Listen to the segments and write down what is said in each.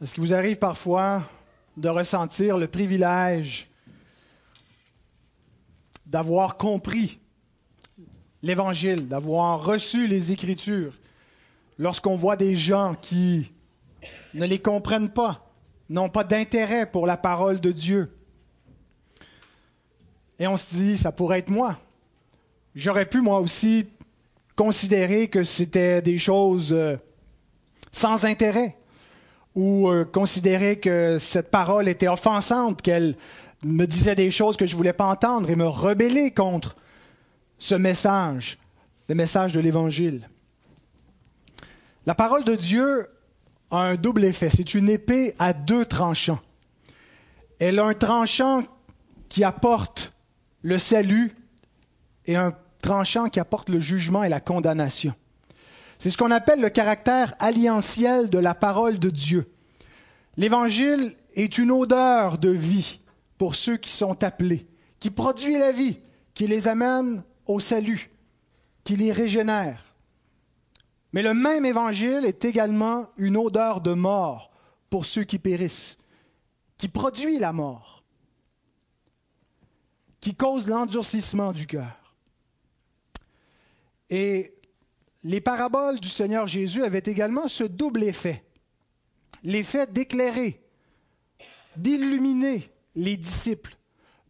Est-ce qu'il vous arrive parfois de ressentir le privilège d'avoir compris l'Évangile, d'avoir reçu les Écritures, lorsqu'on voit des gens qui ne les comprennent pas, n'ont pas d'intérêt pour la parole de Dieu? Et on se dit, ça pourrait être moi. J'aurais pu moi aussi considérer que c'était des choses euh, sans intérêt ou euh, que cette parole était offensante, qu'elle me disait des choses que je ne voulais pas entendre et me rebeller contre ce message, le message de l'Évangile. La parole de Dieu a un double effet. C'est une épée à deux tranchants. Elle a un tranchant qui apporte le salut et un tranchant qui apporte le jugement et la condamnation. C'est ce qu'on appelle le caractère alliantiel de la parole de Dieu. L'Évangile est une odeur de vie pour ceux qui sont appelés, qui produit la vie, qui les amène au salut, qui les régénère. Mais le même Évangile est également une odeur de mort pour ceux qui périssent, qui produit la mort, qui cause l'endurcissement du cœur. Et les paraboles du Seigneur Jésus avaient également ce double effet. L'effet d'éclairer, d'illuminer les disciples,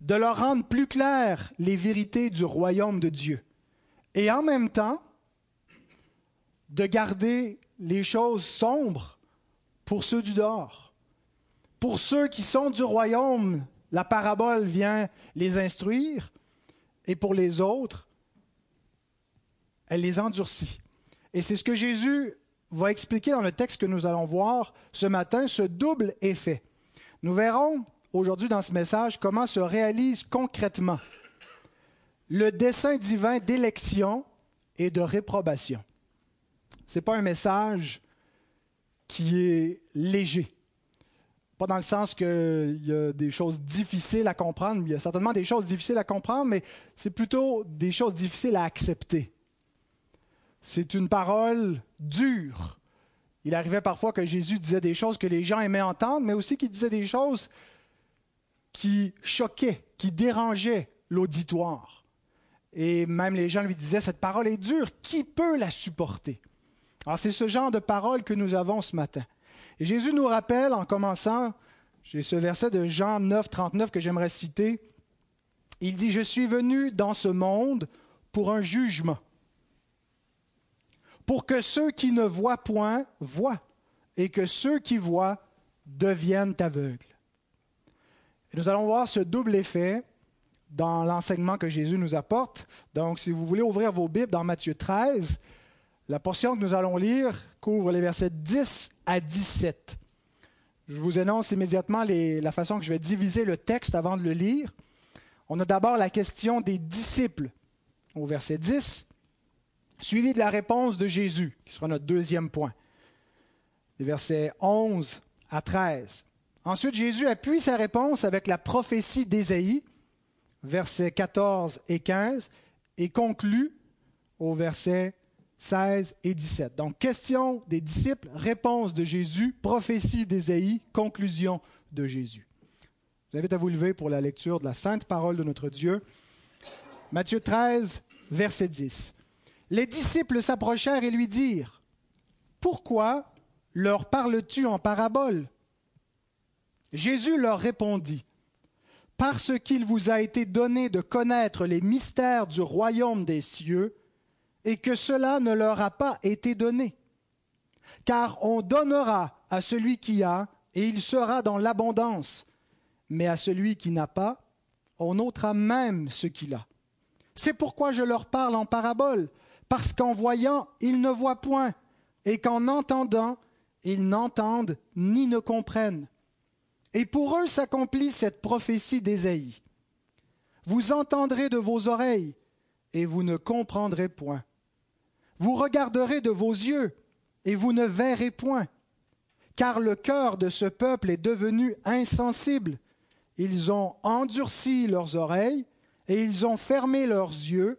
de leur rendre plus claires les vérités du royaume de Dieu. Et en même temps, de garder les choses sombres pour ceux du dehors. Pour ceux qui sont du royaume, la parabole vient les instruire, et pour les autres, elle les endurcit. Et c'est ce que Jésus va expliquer dans le texte que nous allons voir ce matin, ce double effet. Nous verrons aujourd'hui dans ce message comment se réalise concrètement le dessein divin d'élection et de réprobation. Ce n'est pas un message qui est léger. Pas dans le sens qu'il y a des choses difficiles à comprendre. Il y a certainement des choses difficiles à comprendre, mais c'est plutôt des choses difficiles à accepter. C'est une parole dure. Il arrivait parfois que Jésus disait des choses que les gens aimaient entendre, mais aussi qu'il disait des choses qui choquaient, qui dérangeaient l'auditoire. Et même les gens lui disaient, cette parole est dure, qui peut la supporter? Alors c'est ce genre de parole que nous avons ce matin. Et Jésus nous rappelle en commençant, j'ai ce verset de Jean 9, 39 que j'aimerais citer. Il dit, je suis venu dans ce monde pour un jugement pour que ceux qui ne voient point voient, et que ceux qui voient deviennent aveugles. nous allons voir ce double effet dans l'enseignement que Jésus nous apporte. Donc, si vous voulez ouvrir vos Bibles dans Matthieu 13, la portion que nous allons lire couvre les versets 10 à 17. Je vous annonce immédiatement la façon que je vais diviser le texte avant de le lire. On a d'abord la question des disciples au verset 10, suivi de la réponse de Jésus, qui sera notre deuxième point, des versets 11 à 13. Ensuite, Jésus appuie sa réponse avec la prophétie d'Ésaïe, versets 14 et 15, et conclut au verset 16 et 17. Donc, question des disciples, réponse de Jésus, prophétie d'Ésaïe, conclusion de Jésus. Je vous invite à vous lever pour la lecture de la sainte parole de notre Dieu. Matthieu 13, verset 10 les disciples s'approchèrent et lui dirent, Pourquoi leur parles-tu en parabole? Jésus leur répondit, Parce qu'il vous a été donné de connaître les mystères du royaume des cieux, et que cela ne leur a pas été donné. Car on donnera à celui qui a, et il sera dans l'abondance, mais à celui qui n'a pas, on ôtera même ce qu'il a. C'est pourquoi je leur parle en parabole, parce qu'en voyant, ils ne voient point, et qu'en entendant, ils n'entendent ni ne comprennent. Et pour eux s'accomplit cette prophétie d'Ésaïe. Vous entendrez de vos oreilles, et vous ne comprendrez point. Vous regarderez de vos yeux, et vous ne verrez point. Car le cœur de ce peuple est devenu insensible. Ils ont endurci leurs oreilles, et ils ont fermé leurs yeux,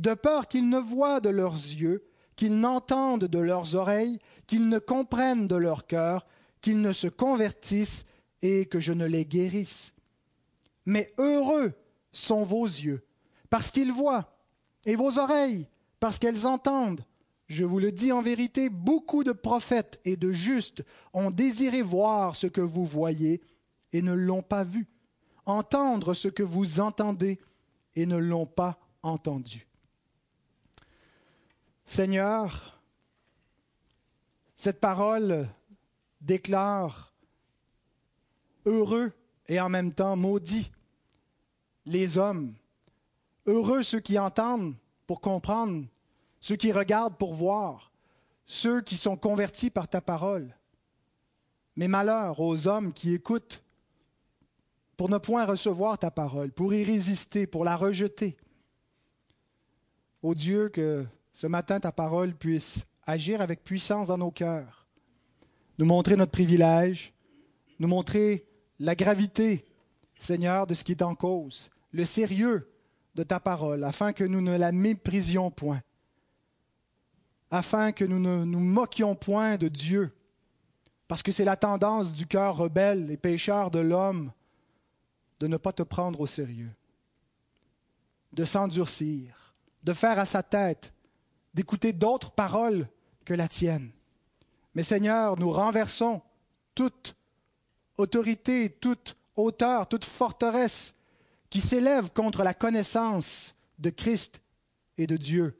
de peur qu'ils ne voient de leurs yeux, qu'ils n'entendent de leurs oreilles, qu'ils ne comprennent de leur cœur, qu'ils ne se convertissent et que je ne les guérisse. Mais heureux sont vos yeux, parce qu'ils voient, et vos oreilles, parce qu'elles entendent. Je vous le dis en vérité, beaucoup de prophètes et de justes ont désiré voir ce que vous voyez et ne l'ont pas vu, entendre ce que vous entendez et ne l'ont pas entendu. Seigneur, cette parole déclare heureux et en même temps maudit les hommes. Heureux ceux qui entendent pour comprendre, ceux qui regardent pour voir, ceux qui sont convertis par ta parole. Mais malheur aux hommes qui écoutent pour ne point recevoir ta parole, pour y résister, pour la rejeter. Ô Dieu, que ce matin ta parole puisse agir avec puissance dans nos cœurs, nous montrer notre privilège, nous montrer la gravité, Seigneur, de ce qui est en cause, le sérieux de ta parole, afin que nous ne la méprisions point, afin que nous ne nous moquions point de Dieu, parce que c'est la tendance du cœur rebelle et pécheur de l'homme de ne pas te prendre au sérieux, de s'endurcir, de faire à sa tête, d'écouter d'autres paroles que la tienne. Mais Seigneur, nous renversons toute autorité, toute hauteur, toute forteresse qui s'élève contre la connaissance de Christ et de Dieu.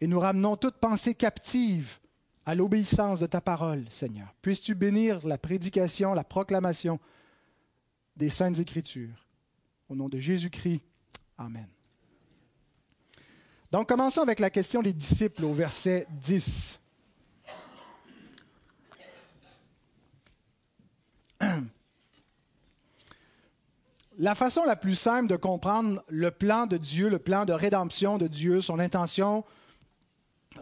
Et nous ramenons toute pensée captive à l'obéissance de ta parole, Seigneur. Puisses-tu bénir la prédication, la proclamation des saintes écritures? Au nom de Jésus-Christ. Amen. Donc commençons avec la question des disciples au verset 10. La façon la plus simple de comprendre le plan de Dieu, le plan de rédemption de Dieu, son intention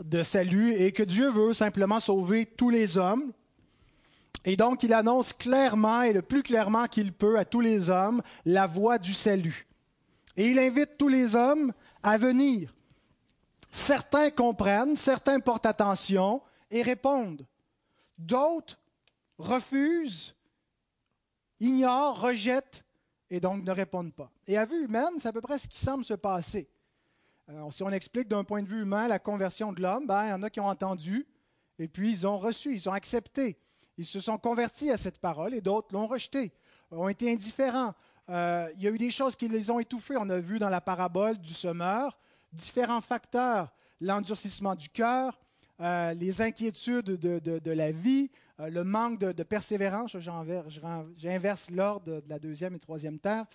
de salut, est que Dieu veut simplement sauver tous les hommes. Et donc il annonce clairement et le plus clairement qu'il peut à tous les hommes la voie du salut. Et il invite tous les hommes à venir. Certains comprennent, certains portent attention et répondent. D'autres refusent, ignorent, rejettent et donc ne répondent pas. Et à vue humaine, c'est à peu près ce qui semble se passer. si on explique d'un point de vue humain la conversion de l'homme, ben, il y en a qui ont entendu et puis ils ont reçu, ils ont accepté. Ils se sont convertis à cette parole et d'autres l'ont rejetée, ont été indifférents. Euh, il y a eu des choses qui les ont étouffés. On a vu dans la parabole du semeur différents facteurs, l'endurcissement du cœur, euh, les inquiétudes de, la vie, euh, le manque de, persévérance. J'inverse l'ordre de la deuxième et troisième terre.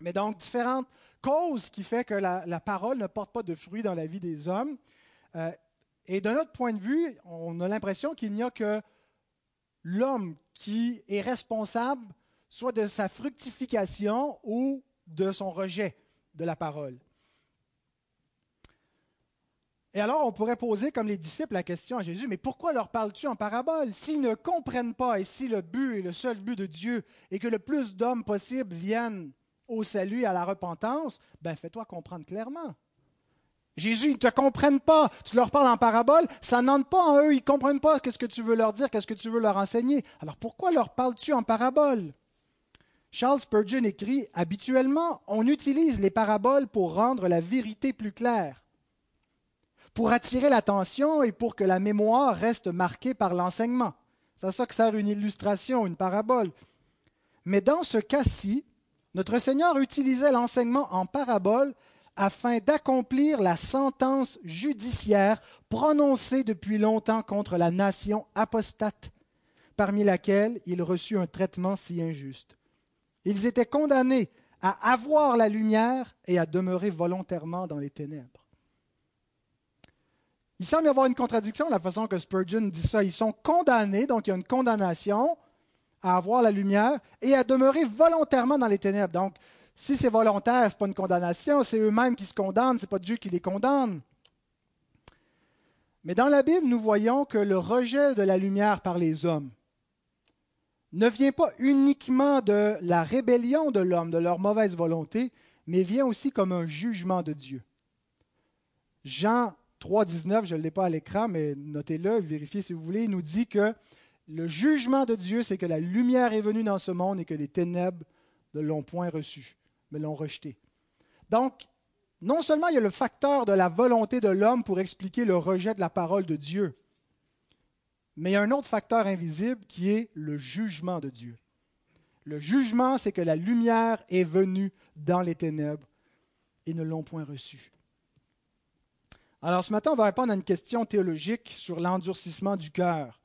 Mais donc, différentes causes qui font que la, parole ne porte pas de fruits dans la vie des hommes. Euh, et de notre point de vue, on a l'impression qu'il n'y a que l'homme qui est responsable soit de sa fructification ou de son rejet de la parole. Et alors, on pourrait poser, comme les disciples, la question à Jésus, mais pourquoi leur parles-tu en parabole S'ils ne comprennent pas et si le but est le seul but de Dieu et que le plus d'hommes possible viennent au salut et à la repentance, ben fais-toi comprendre clairement. Jésus, ils ne te comprennent pas. Tu leur parles en parabole, ça n'entre pas en eux, ils ne comprennent pas qu'est-ce que tu veux leur dire, qu'est-ce que tu veux leur enseigner. Alors pourquoi leur parles-tu en parabole? Charles Spurgeon écrit Habituellement, on utilise les paraboles pour rendre la vérité plus claire pour attirer l'attention et pour que la mémoire reste marquée par l'enseignement. C'est ça que sert une illustration, une parabole. Mais dans ce cas-ci, notre Seigneur utilisait l'enseignement en parabole afin d'accomplir la sentence judiciaire prononcée depuis longtemps contre la nation apostate, parmi laquelle il reçut un traitement si injuste. Ils étaient condamnés à avoir la lumière et à demeurer volontairement dans les ténèbres. Il semble y avoir une contradiction la façon que Spurgeon dit ça. Ils sont condamnés, donc il y a une condamnation à avoir la lumière et à demeurer volontairement dans les ténèbres. Donc, si c'est volontaire, ce n'est pas une condamnation, c'est eux-mêmes qui se condamnent, ce n'est pas Dieu qui les condamne. Mais dans la Bible, nous voyons que le rejet de la lumière par les hommes ne vient pas uniquement de la rébellion de l'homme, de leur mauvaise volonté, mais vient aussi comme un jugement de Dieu. Jean 3.19, je ne l'ai pas à l'écran, mais notez-le, vérifiez si vous voulez, il nous dit que Le jugement de Dieu, c'est que la lumière est venue dans ce monde et que les ténèbres ne l'ont point reçu, mais l'ont rejeté. Donc, non seulement il y a le facteur de la volonté de l'homme pour expliquer le rejet de la parole de Dieu, mais il y a un autre facteur invisible qui est le jugement de Dieu. Le jugement, c'est que la lumière est venue dans les ténèbres et ne l'ont point reçue. Alors ce matin, on va répondre à une question théologique sur l'endurcissement du cœur.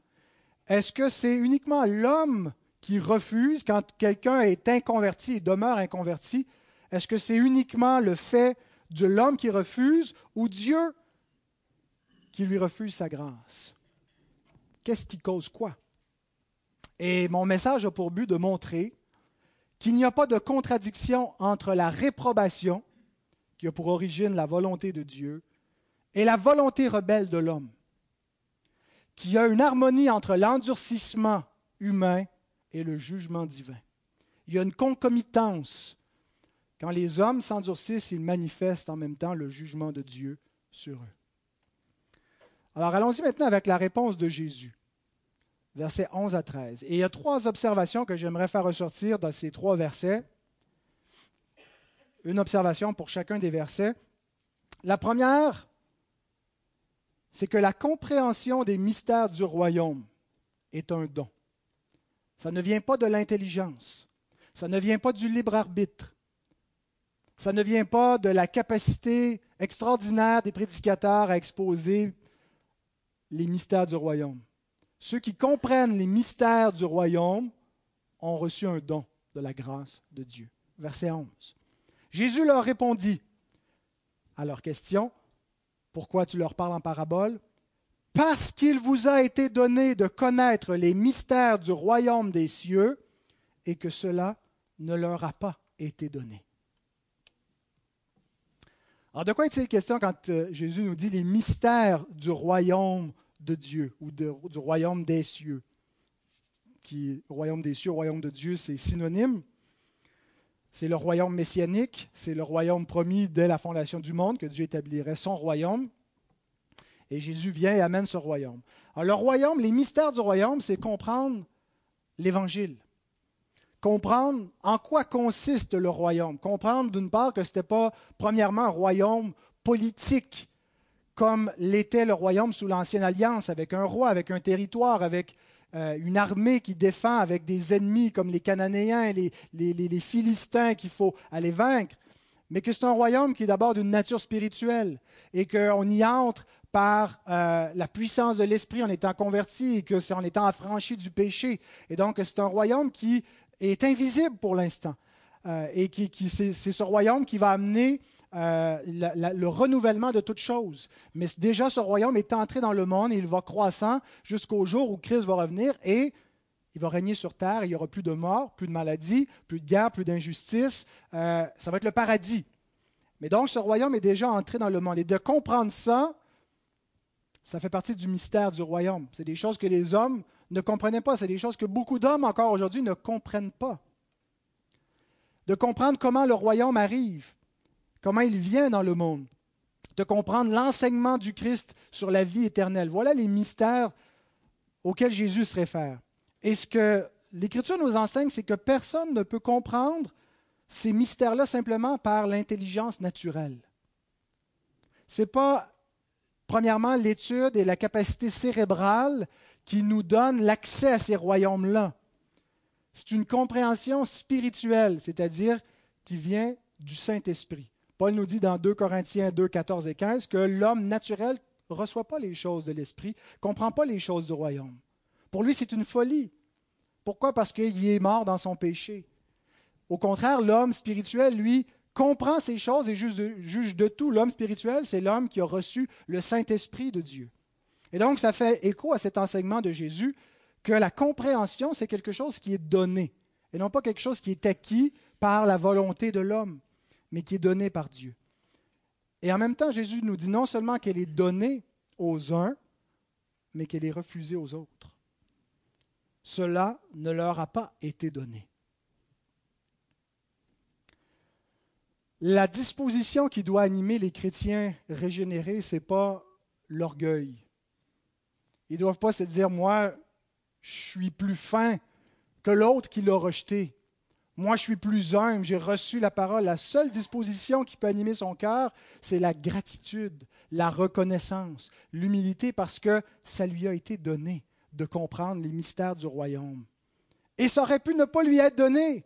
Est-ce que c'est uniquement l'homme qui refuse quand quelqu'un est inconverti et demeure inconverti? Est-ce que c'est uniquement le fait de l'homme qui refuse ou Dieu qui lui refuse sa grâce? Qu'est-ce qui cause quoi? Et mon message a pour but de montrer qu'il n'y a pas de contradiction entre la réprobation, qui a pour origine la volonté de Dieu, et la volonté rebelle de l'homme, qu'il y a une harmonie entre l'endurcissement humain et le jugement divin. Il y a une concomitance. Quand les hommes s'endurcissent, ils manifestent en même temps le jugement de Dieu sur eux. Alors allons-y maintenant avec la réponse de Jésus, versets 11 à 13. Et il y a trois observations que j'aimerais faire ressortir dans ces trois versets. Une observation pour chacun des versets. La première, c'est que la compréhension des mystères du royaume est un don. Ça ne vient pas de l'intelligence. Ça ne vient pas du libre arbitre. Ça ne vient pas de la capacité extraordinaire des prédicateurs à exposer les mystères du royaume. Ceux qui comprennent les mystères du royaume ont reçu un don de la grâce de Dieu. Verset 11. Jésus leur répondit à leur question, pourquoi tu leur parles en parabole? Parce qu'il vous a été donné de connaître les mystères du royaume des cieux et que cela ne leur a pas été donné. Alors, de quoi est-il question quand euh, Jésus nous dit les mystères du royaume de Dieu ou du royaume des cieux? Qui, royaume des cieux, royaume de Dieu, c'est synonyme. C'est le royaume messianique, c'est le royaume promis dès la fondation du monde, que Dieu établirait son royaume. Et Jésus vient et amène ce royaume. Alors le royaume, les mystères du royaume, c'est comprendre l'Évangile. Comprendre en quoi consiste le royaume. Comprendre d'une part que ce n'était pas premièrement un royaume politique, comme l'était le royaume sous l'Ancienne Alliance, avec un roi, avec un territoire, avec euh, une armée qui défend avec des ennemis comme les Cananéens, les, les, les, Philistins qu'il faut aller vaincre, mais que c'est un royaume qui est d'abord d'une nature spirituelle et qu'on y entre par euh, la puissance de l'Esprit en étant converti et que c'est en étant affranchi du péché. Et donc c'est un royaume qui est invisible pour l'instant. Euh, et qui, qui c'est, ce royaume qui va amener euh, le renouvellement de toutes choses. Mais déjà, ce royaume est entré dans le monde et il va croissant jusqu'au jour où Christ va revenir et il va régner sur terre. Il n'y aura plus de mort, plus de maladie, plus de guerre, plus d'injustice. Euh, ça va être le paradis. Mais donc, ce royaume est déjà entré dans le monde. Et de comprendre ça, ça fait partie du mystère du royaume. C'est des choses que les hommes ne comprenaient pas. C'est des choses que beaucoup d'hommes encore aujourd'hui ne comprennent pas. De comprendre comment le royaume arrive comment il vient dans le monde, de comprendre l'enseignement du Christ sur la vie éternelle. Voilà les mystères auxquels Jésus se réfère. Et ce que l'Écriture nous enseigne, c'est que personne ne peut comprendre ces mystères-là simplement par l'intelligence naturelle. Ce n'est pas, premièrement, l'étude et la capacité cérébrale qui nous donnent l'accès à ces royaumes-là. C'est une compréhension spirituelle, c'est-à-dire qui vient du Saint-Esprit. Paul nous dit dans 2 Corinthiens 2, 14 et 15 que l'homme naturel ne reçoit pas les choses de l'esprit, ne comprend pas les choses du royaume. Pour lui, c'est une folie. Pourquoi? Parce qu'il est mort dans son péché. Au contraire, l'homme spirituel, lui, comprend ces choses et juge de, juge de tout. L'homme spirituel, c'est l'homme qui a reçu le Saint-Esprit de Dieu. Et donc, ça fait écho à cet enseignement de Jésus que la compréhension, c'est quelque chose qui est donné et non pas quelque chose qui est acquis par la volonté de l'homme mais qui est donnée par Dieu. Et en même temps, Jésus nous dit non seulement qu'elle est donnée aux uns, mais qu'elle est refusée aux autres. Cela ne leur a pas été donné. La disposition qui doit animer les chrétiens régénérés, ce n'est pas l'orgueil. Ils ne doivent pas se dire, moi, je suis plus fin que l'autre qui l'a rejeté. Moi, je suis plus humble, j'ai reçu la parole. La seule disposition qui peut animer son cœur, c'est la gratitude, la reconnaissance, l'humilité, parce que ça lui a été donné de comprendre les mystères du royaume. Et ça aurait pu ne pas lui être donné.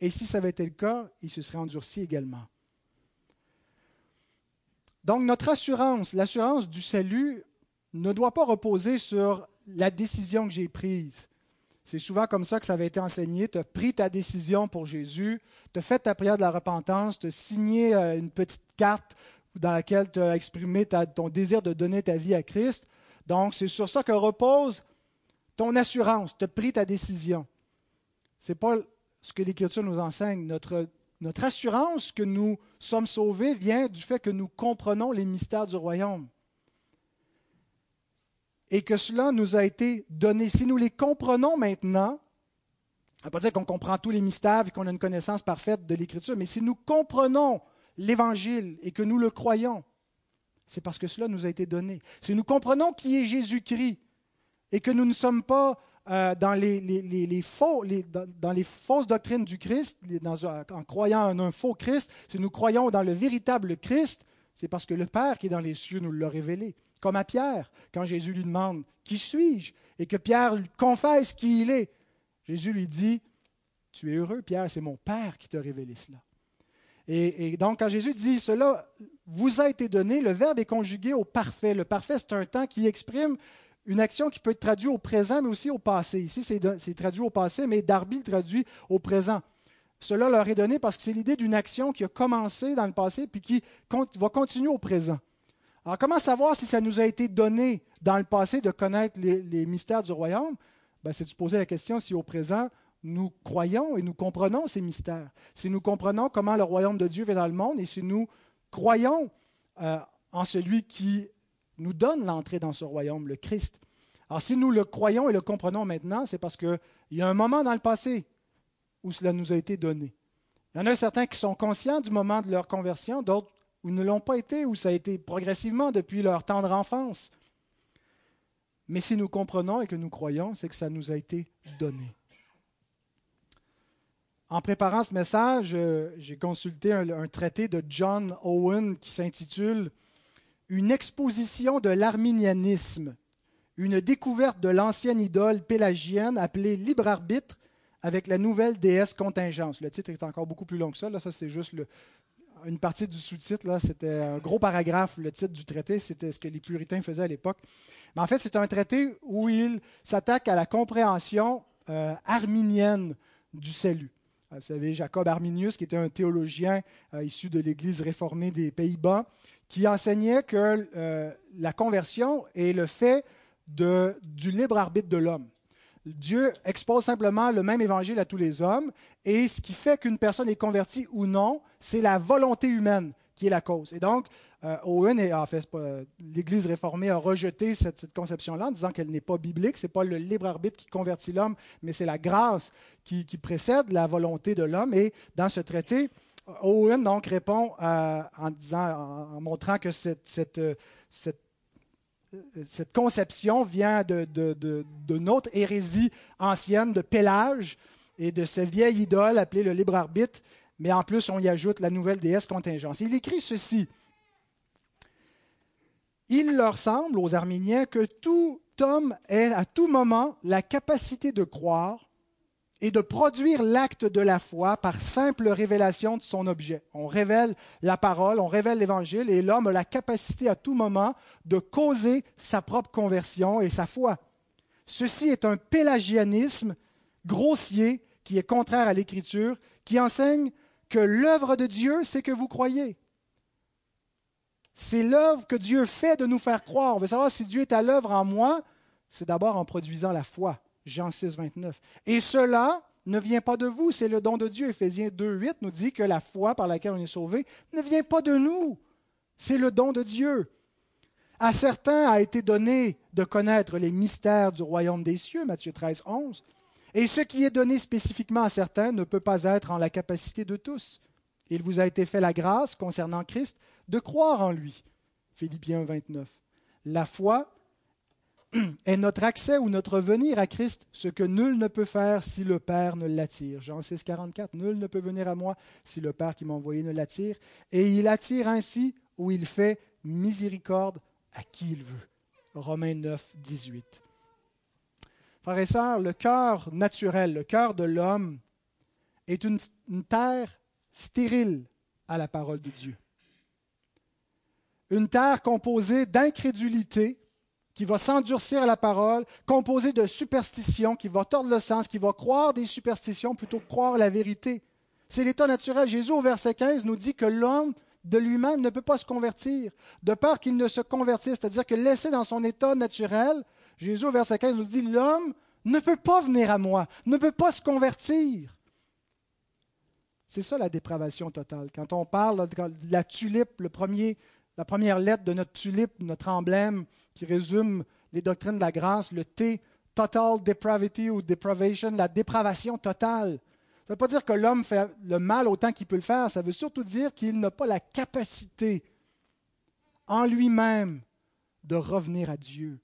Et si ça avait été le cas, il se serait endurci également. Donc notre assurance, l'assurance du salut, ne doit pas reposer sur la décision que j'ai prise. C'est souvent comme ça que ça avait été enseigné. Tu as pris ta décision pour Jésus, tu as fait ta prière de la repentance, tu as signé euh, une petite carte dans laquelle tu as exprimé ton désir de donner ta vie à Christ. Donc, c'est sur ça que repose ton assurance. Tu as pris ta décision. Ce n'est pas ce que l'Écriture nous enseigne. Notre, notre assurance que nous sommes sauvés vient du fait que nous comprenons les mystères du royaume et que cela nous a été donné. Si nous les comprenons maintenant, ça ne veut pas dire qu'on comprend tous les mystères et qu'on a une connaissance parfaite de l'Écriture, mais si nous comprenons l'Évangile et que nous le croyons, c'est parce que cela nous a été donné. Si nous comprenons qui est Jésus-Christ et que nous ne sommes pas euh, dans, les, faux, dans, les fausses doctrines du Christ, en croyant en un faux Christ, si nous croyons dans le véritable Christ, c'est parce que le Père qui est dans les cieux nous l'a révélé. Comme à Pierre, quand Jésus lui demande Qui suis-je? Et que Pierre lui confesse qui il est. Jésus lui dit Tu es heureux, Pierre, c'est mon Père qui t'a révélé cela. Et, donc, quand Jésus dit Cela vous a été donné, le verbe est conjugué au parfait. Le parfait, c'est un temps qui exprime une action qui peut être traduite au présent, mais aussi au passé. Ici, c'est traduit au passé, mais Darby le traduit au présent. Cela leur est donné parce que c'est l'idée d'une action qui a commencé dans le passé puis qui va continuer au présent. Alors, comment savoir si ça nous a été donné dans le passé de connaître les, mystères du royaume? Ben, C'est de se poser la question si au présent, nous croyons et nous comprenons ces mystères. Si nous comprenons comment le royaume de Dieu vient dans le monde et si nous croyons euh, en celui qui nous donne l'entrée dans ce royaume, le Christ. Alors, si nous le croyons et le comprenons maintenant, c'est parce qu'il y a un moment dans le passé où cela nous a été donné. Il y en a certains qui sont conscients du moment de leur conversion, d'autres ou ne l'ont pas été, ou ça a été progressivement depuis leur tendre enfance. Mais si nous comprenons et que nous croyons, c'est que ça nous a été donné. En préparant ce message, euh, j'ai consulté un, traité de John Owen qui s'intitule Une exposition de l'arminianisme, une découverte de l'ancienne idole pélagienne appelée libre arbitre avec la nouvelle déesse contingence. Le titre est encore beaucoup plus long que ça. Là, ça, c'est juste le, une partie du sous-titre, c'était un gros paragraphe, le titre du traité, c'était ce que les puritains faisaient à l'époque. Mais en fait, c'est un traité où il s'attaque à la compréhension euh, arminienne du salut. Euh, vous savez, Jacob Arminius, qui était un théologien euh, issu de l'Église réformée des Pays-Bas, qui enseignait que la conversion est le fait du libre arbitre de l'homme. Dieu expose simplement le même évangile à tous les hommes, et ce qui fait qu'une personne est convertie ou non, c'est la volonté humaine qui est la cause. Et donc, euh, Owen, et, en fait, l'Église réformée a rejeté cette, conception-là en disant qu'elle n'est pas biblique, ce n'est pas le libre arbitre qui convertit l'homme, mais c'est la grâce qui, précède la volonté de l'homme. Et dans ce traité, Owen donc répond euh, en, disant, en, montrant que cette cette conception vient de, de, notre hérésie ancienne de Pélage et de ce vieille idole appelée le libre arbitre, mais en plus on y ajoute la nouvelle déesse contingence. Il écrit ceci. Il leur semble aux Arméniens que tout homme ait à tout moment la capacité de croire et de produire l'acte de la foi par simple révélation de son objet. On révèle la parole, on révèle l'évangile, et l'homme a la capacité à tout moment de causer sa propre conversion et sa foi. Ceci est un pélagianisme grossier qui est contraire à l'Écriture, qui enseigne que l'œuvre de Dieu, c'est que vous croyez. C'est l'œuvre que Dieu fait de nous faire croire. On veut savoir si Dieu est à l'œuvre en moi, c'est d'abord en produisant la foi. Jean 6, 29. Et cela ne vient pas de vous, c'est le don de Dieu. Éphésiens 2, 8 nous dit que la foi par laquelle on est sauvé ne vient pas de nous, c'est le don de Dieu. À certains a été donné de connaître les mystères du royaume des cieux, Matthieu 13, 11. Et ce qui est donné spécifiquement à certains ne peut pas être en la capacité de tous. Il vous a été fait la grâce, concernant Christ, de croire en lui. Philippiens 29. La foi est notre accès ou notre venir à Christ, ce que nul ne peut faire si le Père ne l'attire. Jean 6, 44. Nul ne peut venir à moi si le Père qui m'a envoyé ne l'attire. Et il attire ainsi où il fait miséricorde à qui il veut. Romains 9, 18. Frères et sœurs, le cœur naturel, le cœur de l'homme est une, une terre stérile à la parole de Dieu. Une terre composée d'incrédulité, qui va s'endurcir à la parole, composée de superstitions, qui va tordre le sens, qui va croire des superstitions plutôt que croire la vérité. C'est l'état naturel. Jésus, au verset 15, nous dit que l'homme de lui-même ne peut pas se convertir, de peur qu'il ne se convertisse, c'est-à-dire que laissé dans son état naturel, Jésus, au verset 15, nous dit, l'homme ne peut pas venir à moi, ne peut pas se convertir. C'est ça la dépravation totale. Quand on parle de la tulipe, la première lettre de notre tulipe, notre emblème qui résume les doctrines de la grâce, le T, total depravity ou depravation, la dépravation totale. Ça ne veut pas dire que l'homme fait le mal autant qu'il peut le faire, ça veut surtout dire qu'il n'a pas la capacité en lui-même de revenir à Dieu.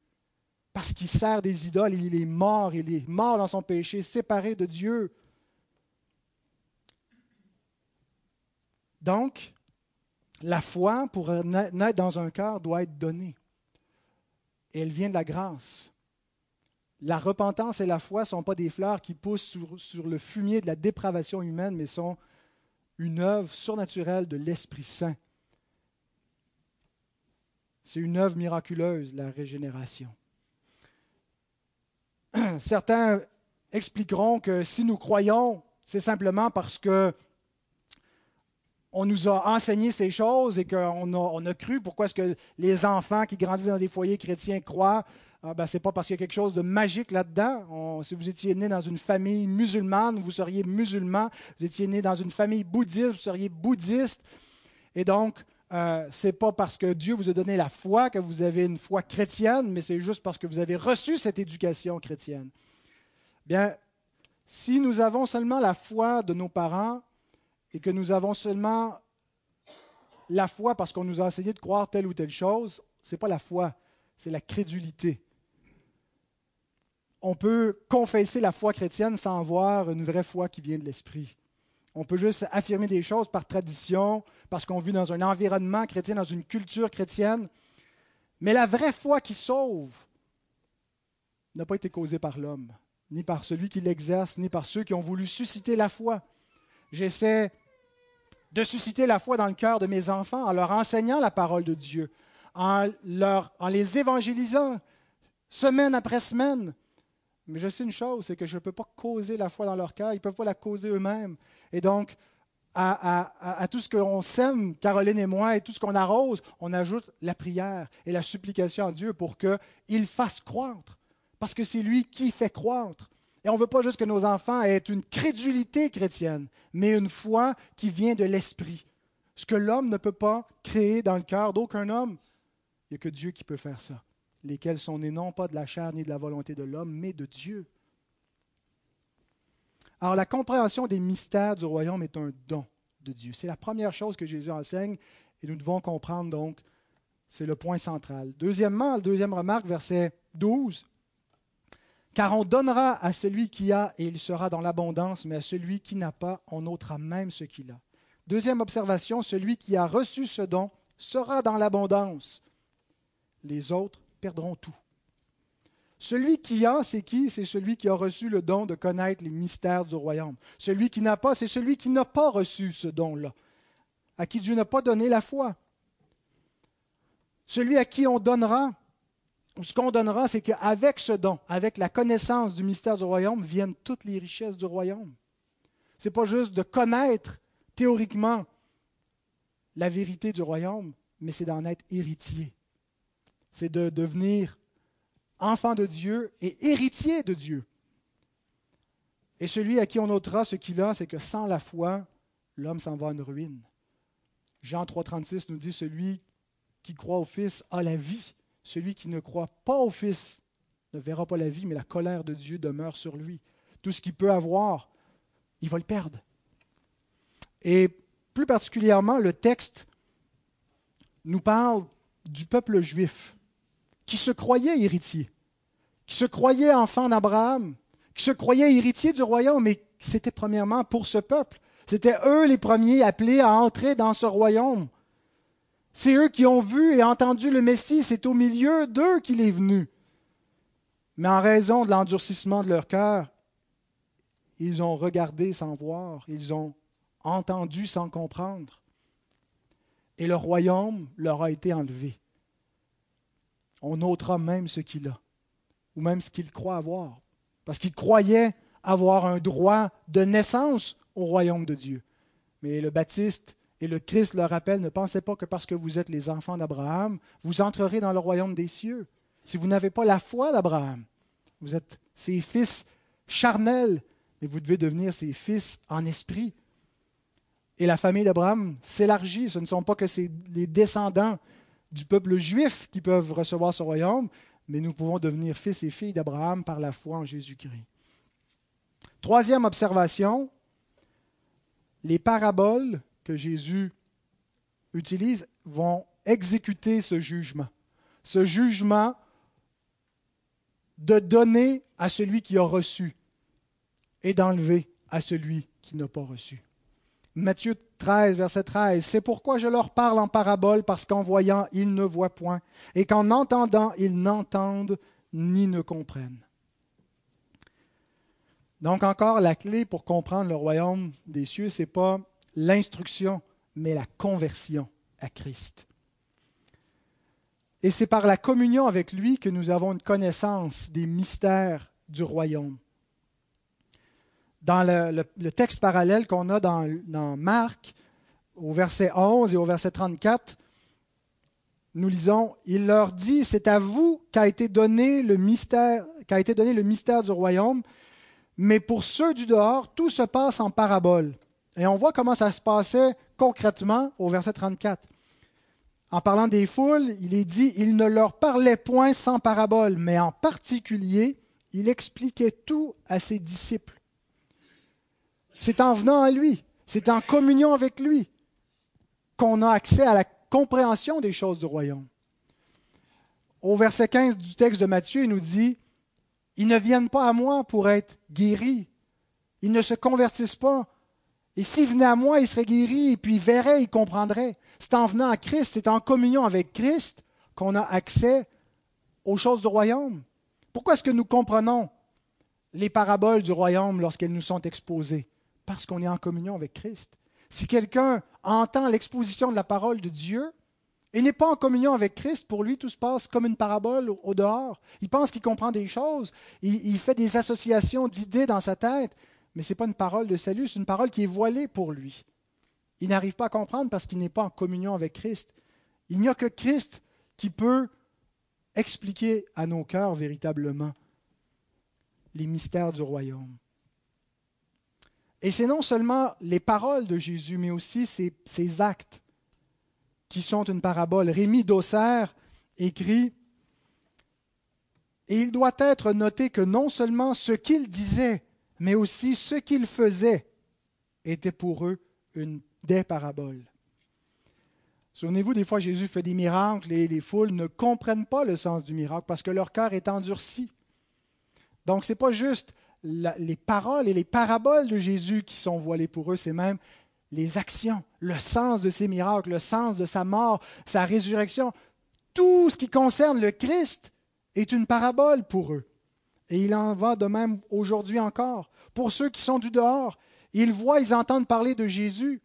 Parce qu'il sert des idoles, il est mort, il est mort dans son péché, séparé de Dieu. Donc, la foi, pour naître dans un cœur, doit être donnée. Et elle vient de la grâce. La repentance et la foi ne sont pas des fleurs qui poussent sur, le fumier de la dépravation humaine, mais sont une œuvre surnaturelle de l'Esprit Saint. C'est une œuvre miraculeuse, la régénération. Certains expliqueront que si nous croyons, c'est simplement parce que on nous a enseigné ces choses et qu'on a, on a cru. Pourquoi est-ce que les enfants qui grandissent dans des foyers chrétiens croient? Ah ben, Ce n'est pas parce qu'il y a quelque chose de magique là-dedans. si vous étiez né dans une famille musulmane, vous seriez musulman. Vous étiez né dans une famille bouddhiste, vous seriez bouddhiste. Et donc, euh, ce n'est pas parce que Dieu vous a donné la foi que vous avez une foi chrétienne, mais c'est juste parce que vous avez reçu cette éducation chrétienne. Bien, si nous avons seulement la foi de nos parents, et que nous avons seulement la foi parce qu'on nous a enseigné de croire telle ou telle chose, ce n'est pas la foi, c'est la crédulité. On peut confesser la foi chrétienne sans avoir une vraie foi qui vient de l'esprit. On peut juste affirmer des choses par tradition, parce qu'on vit dans un environnement chrétien, dans une culture chrétienne. Mais la vraie foi qui sauve n'a pas été causée par l'homme, ni par celui qui l'exerce, ni par ceux qui ont voulu susciter la foi. J'essaie de susciter la foi dans le cœur de mes enfants en leur enseignant la parole de Dieu, en, leur, en les évangélisant semaine après semaine. Mais je sais une chose, c'est que je ne peux pas causer la foi dans leur cœur, ils ne peuvent pas la causer eux-mêmes. Et donc, à, à, tout ce qu'on sème, Caroline et moi, et tout ce qu'on arrose, on ajoute la prière et la supplication à Dieu pour qu'il fasse croître. Parce que c'est lui qui fait croître. Et on ne veut pas juste que nos enfants aient une crédulité chrétienne, mais une foi qui vient de l'esprit. Ce que l'homme ne peut pas créer dans le cœur d'aucun homme, il n'y a que Dieu qui peut faire ça. Lesquels sont nés non pas de la chair ni de la volonté de l'homme, mais de Dieu. Alors la compréhension des mystères du royaume est un don de Dieu. C'est la première chose que Jésus enseigne et nous devons comprendre donc, c'est le point central. Deuxièmement, la deuxième remarque, verset 12, car on donnera à celui qui a et il sera dans l'abondance, mais à celui qui n'a pas, on ôtera même ce qu'il a. Deuxième observation, celui qui a reçu ce don sera dans l'abondance. Les autres perdront tout. Celui qui a, c'est qui? C'est celui qui a reçu le don de connaître les mystères du royaume. Celui qui n'a pas, c'est celui qui n'a pas reçu ce don-là, à qui Dieu n'a pas donné la foi. Celui à qui on donnera, ce qu'on donnera, c'est qu'avec ce don, avec la connaissance du mystère du royaume, viennent toutes les richesses du royaume. Ce n'est pas juste de connaître théoriquement la vérité du royaume, mais c'est d'en être héritier. C'est de devenir enfant de Dieu et héritier de Dieu. Et celui à qui on ôtera ce qu'il a, c'est que sans la foi, l'homme s'en va en ruine. Jean 3,36 nous dit Celui qui croit au Fils a la vie. Celui qui ne croit pas au Fils ne verra pas la vie, mais la colère de Dieu demeure sur lui. Tout ce qu'il peut avoir, il va le perdre. Et plus particulièrement, le texte nous parle du peuple juif qui se croyait héritier. qui se croyaient enfants d'Abraham, qui se croyaient héritiers du royaume, mais c'était premièrement pour ce peuple. C'était eux les premiers appelés à entrer dans ce royaume. C'est eux qui ont vu et entendu le Messie, c'est au milieu d'eux qu'il est venu. Mais en raison de l'endurcissement de leur cœur, ils ont regardé sans voir, ils ont entendu sans comprendre. Et le royaume leur a été enlevé. On ôtera même ce qu'il a, ou même ce qu'il croit avoir, parce qu'il croyait avoir un droit de naissance au royaume de Dieu. Mais le Baptiste et le Christ leur rappellent, ne pensez pas que parce que vous êtes les enfants d'Abraham, vous entrerez dans le royaume des cieux. Si vous n'avez pas la foi d'Abraham, vous êtes ses fils charnels, mais vous devez devenir ses fils en esprit. Et la famille d'Abraham s'élargit. Ce ne sont pas que les descendants du peuple juif qui peuvent recevoir ce royaume, mais nous pouvons devenir fils et filles d'Abraham par la foi en Jésus-Christ. Troisième observation, les paraboles que Jésus utilise vont exécuter ce jugement. Ce jugement de donner à celui qui a reçu et d'enlever à celui qui n'a pas reçu. Matthieu 13, verset 13. C'est pourquoi je leur parle en parabole, parce qu'en voyant, ils ne voient point, et qu'en entendant, ils n'entendent ni ne comprennent. Donc encore, la clé pour comprendre le royaume des cieux, ce n'est pas l'instruction, mais la conversion à Christ. Et c'est par la communion avec lui que nous avons une connaissance des mystères du royaume. Dans le, texte parallèle qu'on a dans, Marc, au verset 11 et au verset 34, nous lisons, il leur dit, c'est à vous qu'a été donné le mystère, qu'a été donné le mystère du royaume, mais pour ceux du dehors, tout se passe en parabole. Et on voit comment ça se passait concrètement au verset 34. En parlant des foules, il est dit, il ne leur parlait point sans parabole, mais en particulier, il expliquait tout à ses disciples. C'est en venant à lui, c'est en communion avec lui qu'on a accès à la compréhension des choses du royaume. Au verset 15 du texte de Matthieu, il nous dit, ils ne viennent pas à moi pour être guéris, ils ne se convertissent pas et s'il venait à moi, il serait guéri, et puis il verrait, il comprendrait. C'est en venant à Christ, c'est en communion avec Christ qu'on a accès aux choses du royaume. Pourquoi est-ce que nous comprenons les paraboles du royaume lorsqu'elles nous sont exposées? Parce qu'on est en communion avec Christ. Si quelqu'un entend l'exposition de la parole de Dieu et n'est pas en communion avec Christ, pour lui, tout se passe comme une parabole au dehors. Il pense qu'il comprend des choses, il, il fait des associations d'idées dans sa tête, mais ce n'est pas une parole de salut, c'est une parole qui est voilée pour lui. Il n'arrive pas à comprendre parce qu'il n'est pas en communion avec Christ. Il n'y a que Christ qui peut expliquer à nos cœurs véritablement les mystères du royaume. Et c'est non seulement les paroles de Jésus, mais aussi ses, actes qui sont une parabole. Rémi Dosser écrit Et il doit être noté que non seulement ce qu'il disait mais aussi ce qu'ils faisaient était pour eux une des paraboles. Souvenez-vous, des fois, Jésus fait des miracles et les foules ne comprennent pas le sens du miracle parce que leur cœur est endurci. Donc, ce n'est pas juste les paroles et les paraboles de Jésus qui sont voilées pour eux, c'est même les actions, le sens de ces miracles, le sens de sa mort, sa résurrection. Tout ce qui concerne le Christ est une parabole pour eux. Et il en va de même aujourd'hui encore. Pour ceux qui sont du dehors, ils voient, ils entendent parler de Jésus.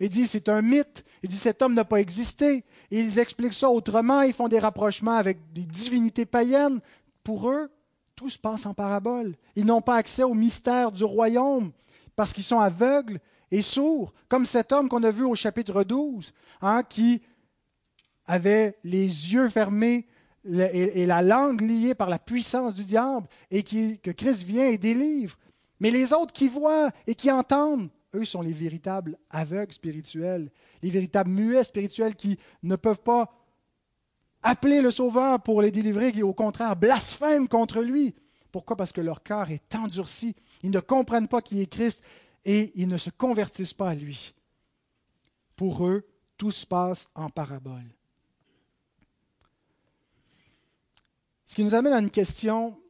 Ils disent c'est un mythe. Ils disent cet homme n'a pas existé. ils expliquent ça autrement. Ils font des rapprochements avec des divinités païennes. Pour eux, tout se passe en parabole. Ils n'ont pas accès au mystère du royaume parce qu'ils sont aveugles et sourds, comme cet homme qu'on a vu au chapitre 12, hein, qui avait les yeux fermés et, la langue liée par la puissance du diable, et qui, que Christ vient et délivre. Mais les autres qui voient et qui entendent, eux sont les véritables aveugles spirituels, les véritables muets spirituels qui ne peuvent pas appeler le Sauveur pour les délivrer, qui au contraire blasphèment contre lui. Pourquoi? Parce que leur cœur est endurci. Ils ne comprennent pas qui est Christ et ils ne se convertissent pas à lui. Pour eux, tout se passe en parabole. Ce qui nous amène à une question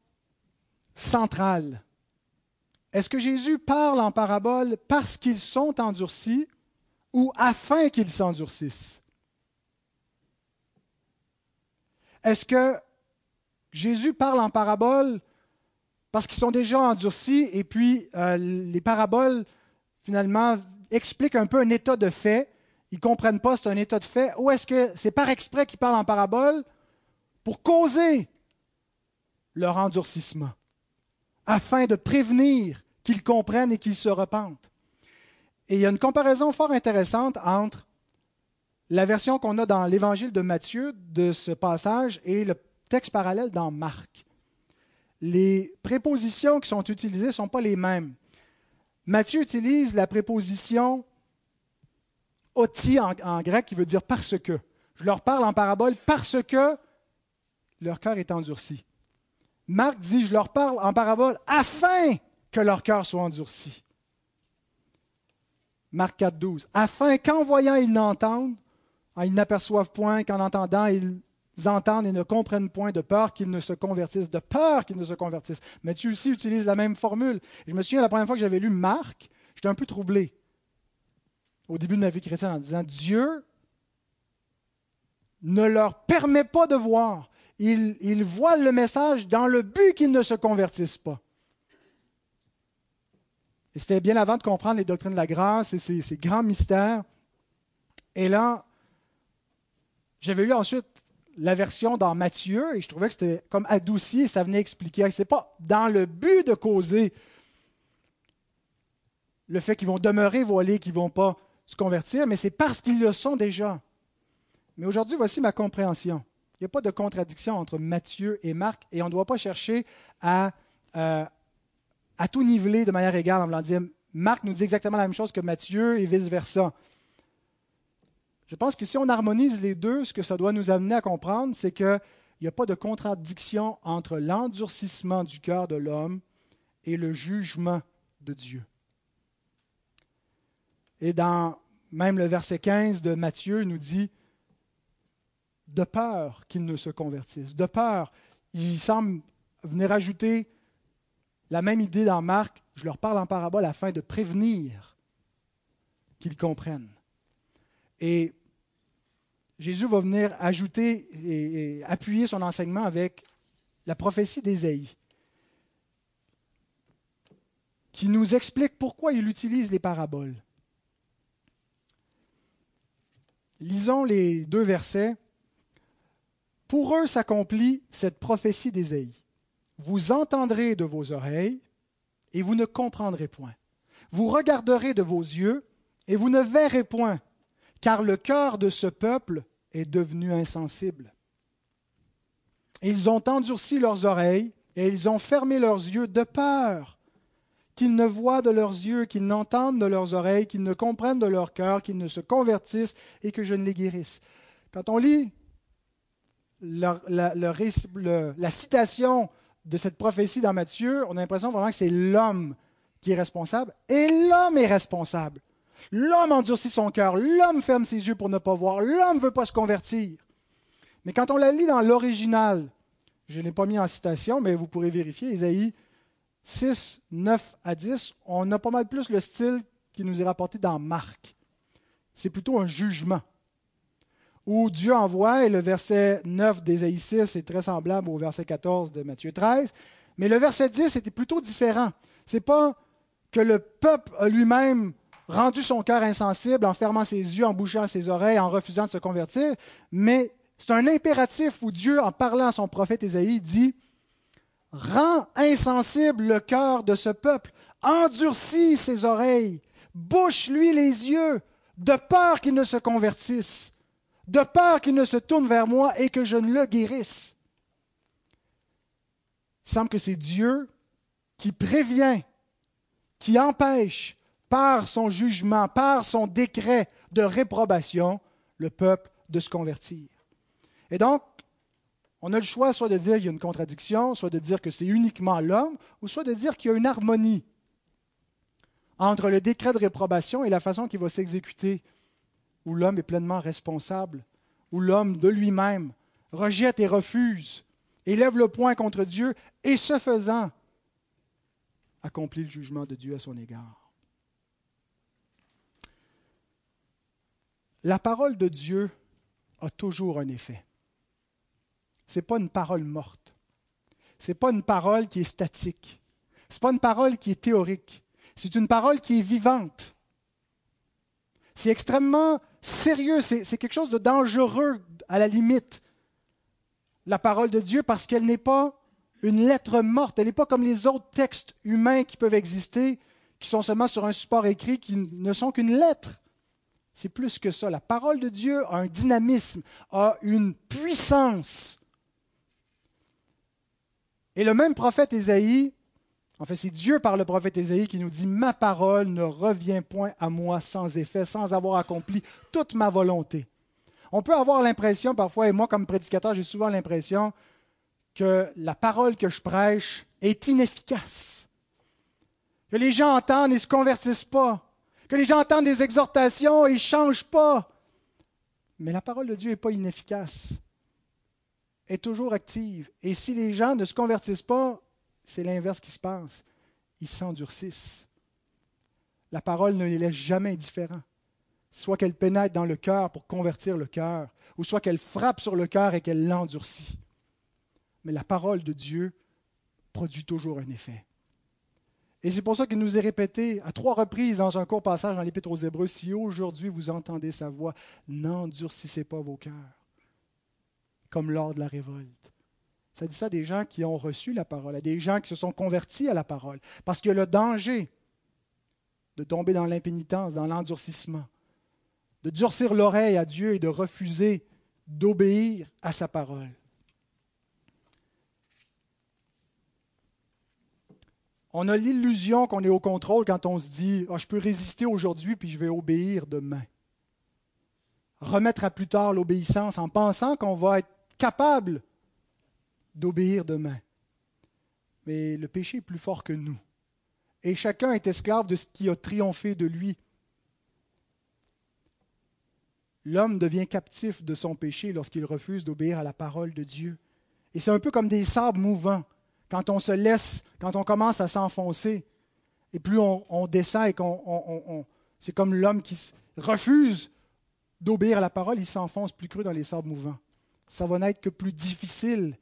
centrale. Est-ce que Jésus parle en parabole parce qu'ils sont endurcis ou afin qu'ils s'endurcissent? Est-ce que Jésus parle en parabole parce qu'ils sont déjà endurcis et puis euh, les paraboles, finalement, expliquent un peu un état de fait? Ils ne comprennent pas, c'est un état de fait. Ou est-ce que c'est par exprès qu'ils parlent en parabole pour causer leur endurcissement, afin de prévenir qu'ils comprennent et qu'ils se repentent? Et il y a une comparaison fort intéressante entre la version qu'on a dans l'évangile de Matthieu de ce passage et le texte parallèle dans Marc. Les prépositions qui sont utilisées ne sont pas les mêmes. Matthieu utilise la préposition oti en, en, grec qui veut dire parce que. Je leur parle en parabole parce que leur cœur est endurci. Marc dit je leur parle en parabole afin que leur cœur soit endurci. Marc 4, 12. Afin qu'en voyant ils n'entendent ils n'aperçoivent point qu'en entendant, ils entendent et ne comprennent point de peur qu'ils ne se convertissent, de peur qu'ils ne se convertissent. Matthieu aussi utilise la même formule. Je me souviens, la première fois que j'avais lu Marc, j'étais un peu troublé au début de ma vie chrétienne en disant, Dieu ne leur permet pas de voir. Ils, ils voient le message dans le but qu'ils ne se convertissent pas. Et c'était bien avant de comprendre les doctrines de la grâce et ces, ces grands mystères. Et là, j'avais lu ensuite la version dans Matthieu et je trouvais que c'était comme adouci et ça venait expliquer. Ce n'est pas dans le but de causer le fait qu'ils vont demeurer voilés, qu'ils ne vont pas se convertir, mais c'est parce qu'ils le sont déjà. Mais aujourd'hui, voici ma compréhension. Il n'y a pas de contradiction entre Matthieu et Marc et on ne doit pas chercher à, euh, à tout niveler de manière égale en voulant dire Marc nous dit exactement la même chose que Matthieu et vice-versa. Je pense que si on harmonise les deux, ce que ça doit nous amener à comprendre, c'est qu'il n'y a pas de contradiction entre l'endurcissement du cœur de l'homme et le jugement de Dieu. Et dans même le verset 15 de Matthieu, nous dit de peur qu'ils ne se convertissent, de peur. Il semble venir ajouter la même idée dans Marc, je leur parle en parabole afin de prévenir qu'ils comprennent. Et Jésus va venir ajouter et, appuyer son enseignement avec la prophétie d'Ésaïe, qui nous explique pourquoi il utilise les paraboles. Lisons les deux versets. Pour eux s'accomplit cette prophétie d'Ésaïe. Vous entendrez de vos oreilles et vous ne comprendrez point. Vous regarderez de vos yeux et vous ne verrez point, car le cœur de ce peuple est devenu insensible. Ils ont endurci leurs oreilles et ils ont fermé leurs yeux de peur qu'ils ne voient de leurs yeux, qu'ils n'entendent de leurs oreilles, qu'ils ne comprennent de leur cœur, qu'ils ne se convertissent et que je ne les guérisse. Quand on lit la, citation de cette prophétie dans Matthieu, on a l'impression vraiment que c'est l'homme qui est responsable et l'homme est responsable. L'homme endurcit son cœur, l'homme ferme ses yeux pour ne pas voir, l'homme ne veut pas se convertir. Mais quand on la lit dans l'original, je ne l'ai pas mis en citation, mais vous pourrez vérifier, Isaïe 6, 9 à 10, on a pas mal plus le style qui nous est rapporté dans Marc. C'est plutôt un jugement. Où Dieu envoie, et le verset 9 d'Ésaïe 6 est très semblable au verset 14 de Matthieu 13, mais le verset 10 était plutôt différent. Ce n'est pas que le peuple lui-même rendu son cœur insensible en fermant ses yeux, en bouchant ses oreilles, en refusant de se convertir, mais c'est un impératif où Dieu, en parlant à son prophète Ésaïe, dit Rends insensible le cœur de ce peuple, endurcis ses oreilles, bouche-lui les yeux, de peur qu'il ne se convertisse, de peur qu'il ne se tourne vers moi et que je ne le guérisse. Il semble que c'est Dieu qui prévient, qui empêche, par son jugement, par son décret de réprobation, le peuple de se convertir. Et donc, on a le choix soit de dire qu'il y a une contradiction, soit de dire que c'est uniquement l'homme, ou soit de dire qu'il y a une harmonie entre le décret de réprobation et la façon qu'il va s'exécuter, où l'homme est pleinement responsable, où l'homme de lui-même rejette et refuse, élève le poing contre Dieu, et ce faisant, accomplit le jugement de Dieu à son égard. La parole de Dieu a toujours un effet. Ce n'est pas une parole morte. Ce n'est pas une parole qui est statique. Ce n'est pas une parole qui est théorique. C'est une parole qui est vivante. C'est extrêmement sérieux, c'est quelque chose de dangereux à la limite. La parole de Dieu parce qu'elle n'est pas une lettre morte, elle n'est pas comme les autres textes humains qui peuvent exister, qui sont seulement sur un support écrit, qui ne sont qu'une lettre. C'est plus que ça. La parole de Dieu a un dynamisme, a une puissance. Et le même prophète Ésaïe, en fait c'est Dieu par le prophète Ésaïe qui nous dit, Ma parole ne revient point à moi sans effet, sans avoir accompli toute ma volonté. On peut avoir l'impression parfois, et moi comme prédicateur, j'ai souvent l'impression que la parole que je prêche est inefficace. Que les gens entendent et ne se convertissent pas que les gens entendent des exhortations et ne changent pas. Mais la parole de Dieu n'est pas inefficace, Elle est toujours active. Et si les gens ne se convertissent pas, c'est l'inverse qui se passe. Ils s'endurcissent. La parole ne les laisse jamais indifférents. Soit qu'elle pénètre dans le cœur pour convertir le cœur, ou soit qu'elle frappe sur le cœur et qu'elle l'endurcit. Mais la parole de Dieu produit toujours un effet. Et c'est pour ça qu'il nous est répété à trois reprises dans un court passage dans l'Épître aux Hébreux, si aujourd'hui vous entendez sa voix, n'endurcissez pas vos cœurs, comme lors de la révolte. Ça dit ça des gens qui ont reçu la parole, à des gens qui se sont convertis à la parole, parce qu'il y a le danger de tomber dans l'impénitence, dans l'endurcissement, de durcir l'oreille à Dieu et de refuser d'obéir à sa parole. On a l'illusion qu'on est au contrôle quand on se dit ah, Je peux résister aujourd'hui puis je vais obéir demain. Remettre à plus tard l'obéissance en pensant qu'on va être capable d'obéir demain. Mais le péché est plus fort que nous. Et chacun est esclave de ce qui a triomphé de lui. L'homme devient captif de son péché lorsqu'il refuse d'obéir à la parole de Dieu. Et c'est un peu comme des sables mouvants quand on se laisse, quand on commence à s'enfoncer, et plus on, descend et qu'on. c'est comme l'homme qui refuse d'obéir à la parole, il s'enfonce plus creux dans les sables mouvants. Ça va n'être que plus difficile,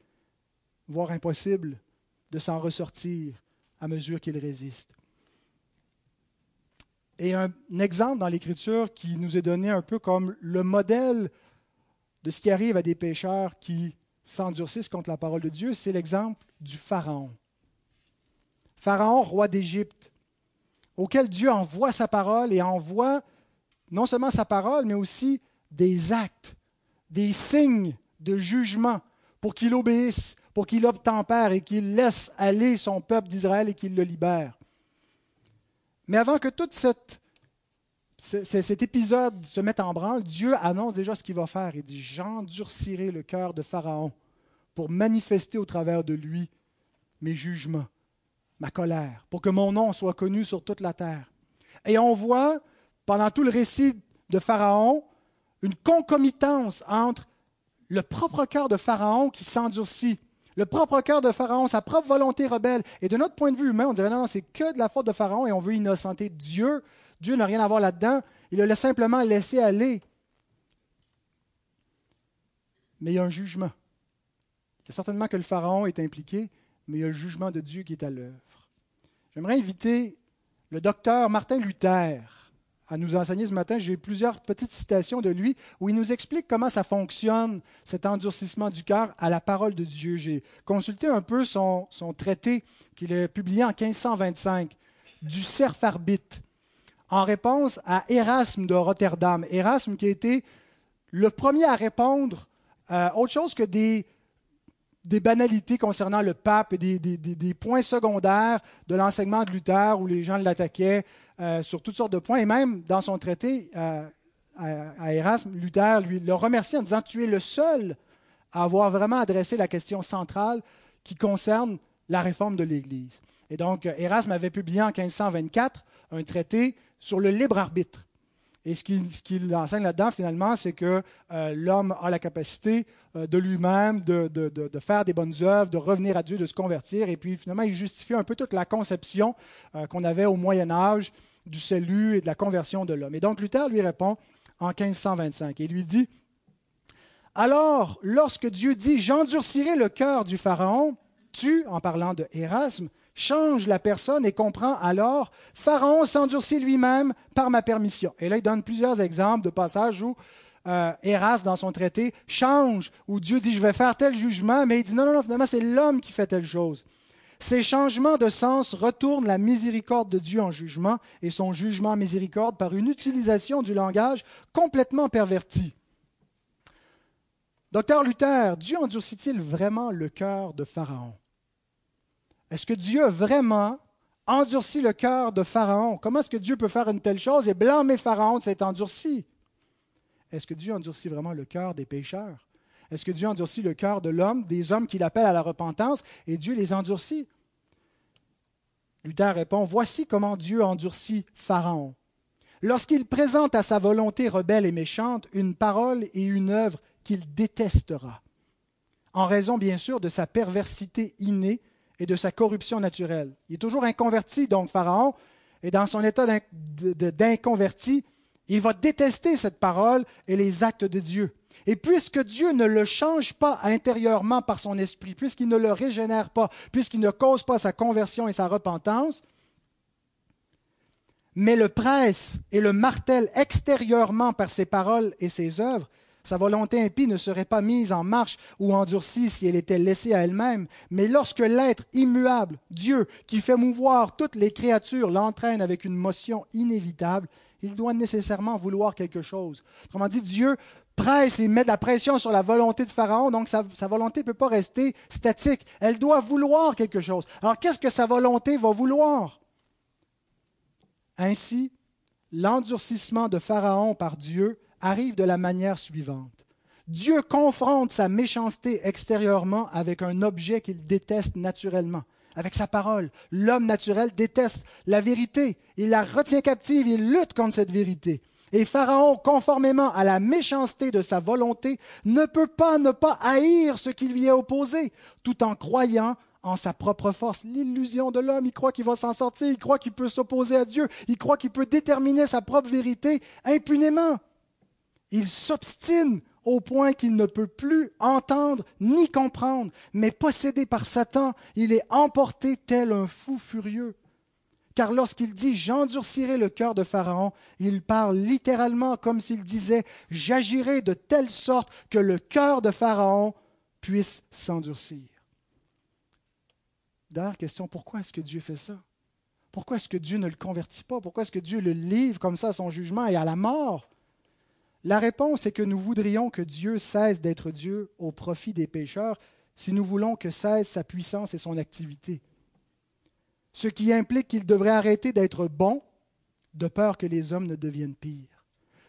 voire impossible, de s'en ressortir à mesure qu'il résiste. Et un exemple dans l'Écriture qui nous est donné un peu comme le modèle de ce qui arrive à des pécheurs qui s'endurcissent contre la parole de Dieu, c'est l'exemple du Pharaon. Pharaon, roi d'Égypte, auquel Dieu envoie sa parole et envoie non seulement sa parole, mais aussi des actes, des signes de jugement pour qu'il obéisse, pour qu'il obtempère et qu'il laisse aller son peuple d'Israël et qu'il le libère. Mais avant que tout cet épisode se mette en branle, Dieu annonce déjà ce qu'il va faire. Il dit, j'endurcirai le cœur de Pharaon pour manifester au travers de lui mes jugements, ma colère, pour que mon nom soit connu sur toute la terre. Et on voit, pendant tout le récit de Pharaon, une concomitance entre le propre cœur de Pharaon qui s'endurcit, le propre cœur de Pharaon, sa propre volonté rebelle. Et de notre point de vue humain, on dirait non, non c'est que de la faute de Pharaon et on veut innocenter Dieu. Dieu n'a rien à voir là-dedans. Il laisse simplement laisser aller. Mais il y a un jugement. Il y a certainement que le Pharaon est impliqué, mais il y a le jugement de Dieu qui est à l'œuvre. J'aimerais inviter le docteur Martin Luther à nous enseigner ce matin. J'ai plusieurs petites citations de lui où il nous explique comment ça fonctionne, cet endurcissement du cœur à la parole de Dieu. J'ai consulté un peu son, traité qu'il a publié en 1525, du cerf arbitre, en réponse à Erasme de Rotterdam. Erasme qui a été le premier à répondre à autre chose que des des banalités concernant le pape et des, points secondaires de l'enseignement de Luther où les gens l'attaquaient euh, sur toutes sortes de points. Et même dans son traité euh, à, Erasme, Luther lui le remercie en disant Tu es le seul à avoir vraiment adressé la question centrale qui concerne la réforme de l'Église. Et donc, Erasme avait publié en 1524 un traité sur le libre arbitre. Et ce qu'il enseigne là-dedans, finalement, c'est que euh, l'homme a la capacité euh, de lui-même de, de, faire des bonnes œuvres, de revenir à Dieu, de se convertir. Et puis, finalement, il justifie un peu toute la conception euh, qu'on avait au Moyen Âge du salut et de la conversion de l'homme. Et donc, Luther lui répond en 1525 et lui dit, Alors, lorsque Dieu dit, j'endurcirai le cœur du Pharaon, tu, en parlant de Erasme, change la personne et comprend alors Pharaon s'endurcit lui-même par ma permission. Et là, il donne plusieurs exemples de passages où euh, dans son traité, change, où Dieu dit Je vais faire tel jugement, mais il dit Non, non, non, finalement, c'est l'homme qui fait telle chose. Ces changements de sens retournent la miséricorde de Dieu en jugement et son jugement en miséricorde par une utilisation du langage complètement perverti. Docteur Luther, Dieu endurcit-il vraiment le cœur de Pharaon? Est-ce que Dieu vraiment endurci le cœur de Pharaon? Comment est-ce que Dieu peut faire une telle chose et blâmer Pharaon de s'être endurci? Est-ce que Dieu endurcit vraiment le cœur des pécheurs? Est-ce que Dieu endurcit le cœur de l'homme, des hommes qu'il appelle à la repentance, et Dieu les endurcit? Luther répond, Voici comment Dieu endurcit Pharaon. Lorsqu'il présente à sa volonté rebelle et méchante une parole et une œuvre qu'il détestera, en raison bien sûr de sa perversité innée et de sa corruption naturelle. Il est toujours inconverti, donc Pharaon, et dans son état d'inconverti, il va détester cette parole et les actes de Dieu. Et puisque Dieu ne le change pas intérieurement par son esprit, puisqu'il ne le régénère pas, puisqu'il ne cause pas sa conversion et sa repentance, mais le presse et le martèle extérieurement par ses paroles et ses œuvres, sa volonté impie ne serait pas mise en marche ou endurcie si elle était laissée à elle-même, mais lorsque l'être immuable, Dieu, qui fait mouvoir toutes les créatures, l'entraîne avec une motion inévitable, il doit nécessairement vouloir quelque chose. Autrement dit, Dieu presse et met de la pression sur la volonté de Pharaon, donc sa, sa volonté ne peut pas rester statique. Elle doit vouloir quelque chose. Alors qu'est-ce que sa volonté va vouloir? Ainsi, l'endurcissement de Pharaon par Dieu arrive de la manière suivante. Dieu confronte sa méchanceté extérieurement avec un objet qu'il déteste naturellement, avec sa parole. L'homme naturel déteste la vérité, il la retient captive, il lutte contre cette vérité. Et Pharaon, conformément à la méchanceté de sa volonté, ne peut pas ne pas haïr ce qui lui est opposé, tout en croyant en sa propre force. L'illusion de l'homme, il croit qu'il va s'en sortir, il croit qu'il peut s'opposer à Dieu, il croit qu'il peut déterminer sa propre vérité impunément. Il s'obstine au point qu'il ne peut plus entendre ni comprendre, mais possédé par Satan, il est emporté tel un fou furieux. Car lorsqu'il dit J'endurcirai le cœur de Pharaon, il parle littéralement comme s'il disait J'agirai de telle sorte que le cœur de Pharaon puisse s'endurcir. D'ailleurs, question pourquoi est-ce que Dieu fait ça? Pourquoi est-ce que Dieu ne le convertit pas? Pourquoi est-ce que Dieu le livre comme ça à son jugement et à la mort? La réponse est que nous voudrions que Dieu cesse d'être Dieu au profit des pécheurs si nous voulons que cesse sa puissance et son activité. Ce qui implique qu'il devrait arrêter d'être bon de peur que les hommes ne deviennent pires.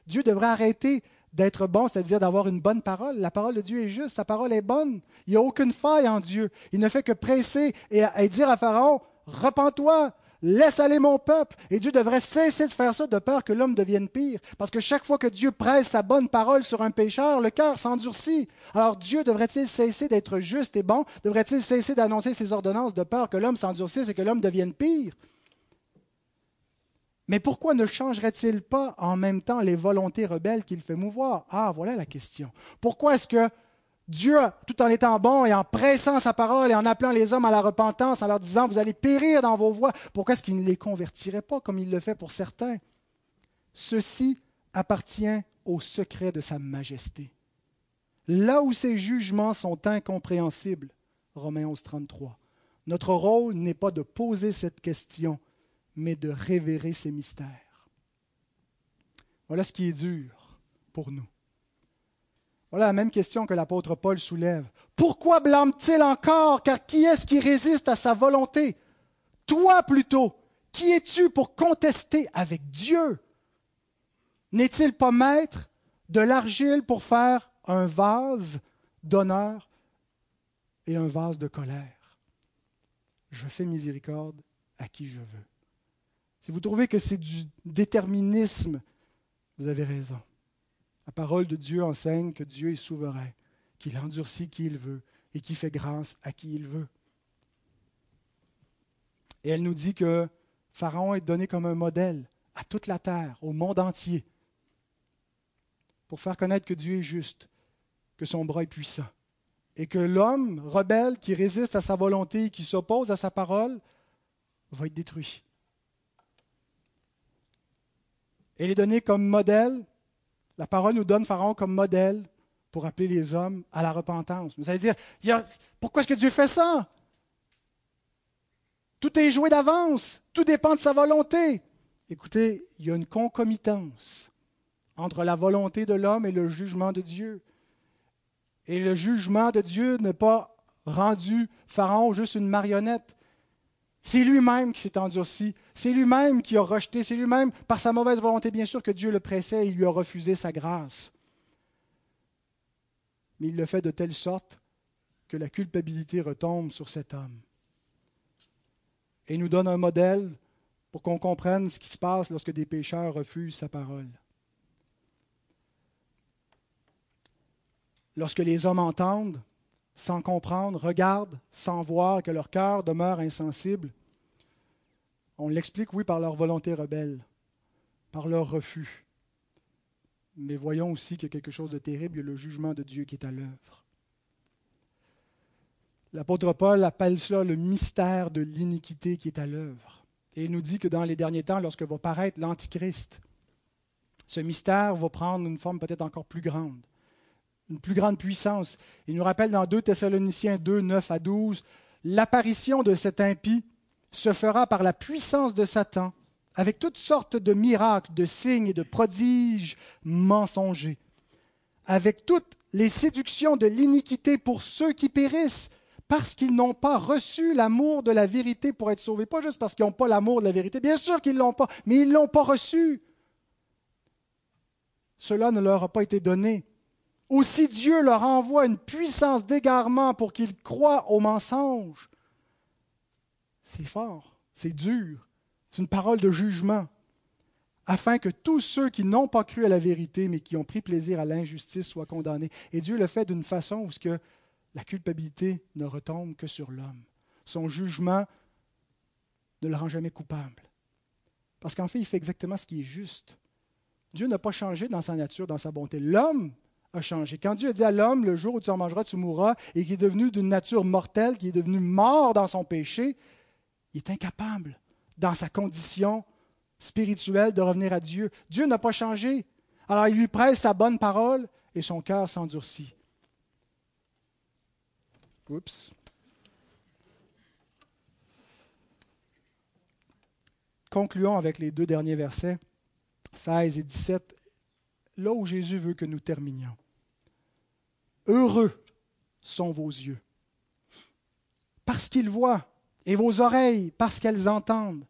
Dieu devrait arrêter d'être bon, c'est-à-dire d'avoir une bonne parole. La parole de Dieu est juste, sa parole est bonne. Il n'y a aucune faille en Dieu. Il ne fait que presser et, et dire à Pharaon, repens-toi, Laisse aller mon peuple. Et Dieu devrait cesser de faire ça de peur que l'homme devienne pire. Parce que chaque fois que Dieu presse sa bonne parole sur un pécheur, le cœur s'endurcit. Alors Dieu devrait-il cesser d'être juste et bon? Devrait-il cesser d'annoncer ses ordonnances de peur que l'homme s'endurcisse et que l'homme devienne pire? Mais pourquoi ne changerait-il pas en même temps les volontés rebelles qu'il fait mouvoir? Ah, voilà la question. Pourquoi est-ce que Dieu, tout en étant bon et en pressant sa parole et en appelant les hommes à la repentance, en leur disant, vous allez périr dans vos voies, pourquoi est-ce qu'il ne les convertirait pas comme il le fait pour certains? Ceci appartient au secret de sa majesté. Là où ses jugements sont incompréhensibles, Romains 11, 33, notre rôle n'est pas de poser cette question, mais de révérer ses mystères. Voilà ce qui est dur pour nous. Voilà la même question que l'apôtre Paul soulève. Pourquoi blâme-t-il encore? Car qui est-ce qui résiste à sa volonté? Toi plutôt. Qui es-tu pour contester avec Dieu? N'est-il pas maître de l'argile pour faire un vase d'honneur et un vase de colère? Je fais miséricorde à qui je veux. Si vous trouvez que c'est du déterminisme Vous avez raison. La parole de Dieu enseigne que Dieu est souverain, qu'il endurcit qui il veut et qui fait grâce à qui il veut. Et elle nous dit que Pharaon est donné comme un modèle à toute la terre, au monde entier, pour faire connaître que Dieu est juste, que son bras est puissant, et que l'homme rebelle qui résiste à sa volonté, qui s'oppose à sa parole, va être détruit. Elle est donnée comme modèle, la parole nous donne Pharaon comme modèle pour appeler les hommes à la repentance. Vous allez dire, pourquoi est-ce que Dieu fait ça? Tout est joué d'avance. Tout dépend de sa volonté. Écoutez, il y a une concomitance entre la volonté de l'homme et le jugement de Dieu. Et le jugement de Dieu n'est pas rendu Pharaon juste une marionnette. C'est lui-même qui s'est endurci. C'est lui-même qui a rejeté. C'est lui-même, par sa mauvaise volonté, bien sûr, que Dieu le pressait et il lui a refusé sa grâce. Mais il le fait de telle sorte que la culpabilité retombe sur cet homme et nous donne un modèle pour qu'on comprenne ce qui se passe lorsque des pécheurs refusent sa parole. Lorsque les hommes entendent, sans comprendre, regardent, sans voir que leur cœur demeure insensible, on l'explique, oui, par leur volonté rebelle, par leur refus. Mais voyons aussi qu'il y a quelque chose de terrible, le jugement de Dieu qui est à l'œuvre. L'apôtre Paul appelle cela le mystère de l'iniquité qui est à l'œuvre. Et il nous dit que dans les derniers temps, lorsque va paraître l'Antichrist, ce mystère va prendre une forme peut-être encore plus grande, une plus grande puissance. Il nous rappelle dans 2 Thessaloniciens 2, 9 à 12, l'apparition de cet impie se fera par la puissance de Satan, avec toutes sortes de miracles, de signes et de prodiges mensongers, avec toutes les séductions de l'iniquité pour ceux qui périssent, parce qu'ils n'ont pas reçu l'amour de la vérité pour être sauvés. Pas juste parce qu'ils n'ont pas l'amour de la vérité. Bien sûr qu'ils ne l'ont pas, mais ils ne l'ont pas reçu. Cela ne leur a pas été donné. Aussi Dieu leur envoie une puissance d'égarement pour qu'ils croient au mensonge. C'est fort, c'est dur, c'est une parole de jugement, afin que tous ceux qui n'ont pas cru à la vérité, mais qui ont pris plaisir à l'injustice, soient condamnés. Et Dieu le fait d'une façon où ce que la culpabilité ne retombe que sur l'homme. Son jugement ne le rend jamais coupable. Parce qu'en fait, il fait exactement ce qui est juste. Dieu n'a pas changé dans sa nature, dans sa bonté. L'homme a changé. Quand Dieu a dit à l'homme, le jour où tu en mangeras, tu mourras, et qui est devenu d'une nature mortelle, qui est devenu mort dans son péché, il est incapable, dans sa condition spirituelle, de revenir à Dieu. Dieu n'a pas changé. Alors il lui presse sa bonne parole et son cœur s'endurcit. Oups. Concluons avec les deux derniers versets, 16 et 17, là où Jésus veut que nous terminions. Heureux sont vos yeux, parce qu'ils voient, et vos oreilles, parce qu'elles entendent.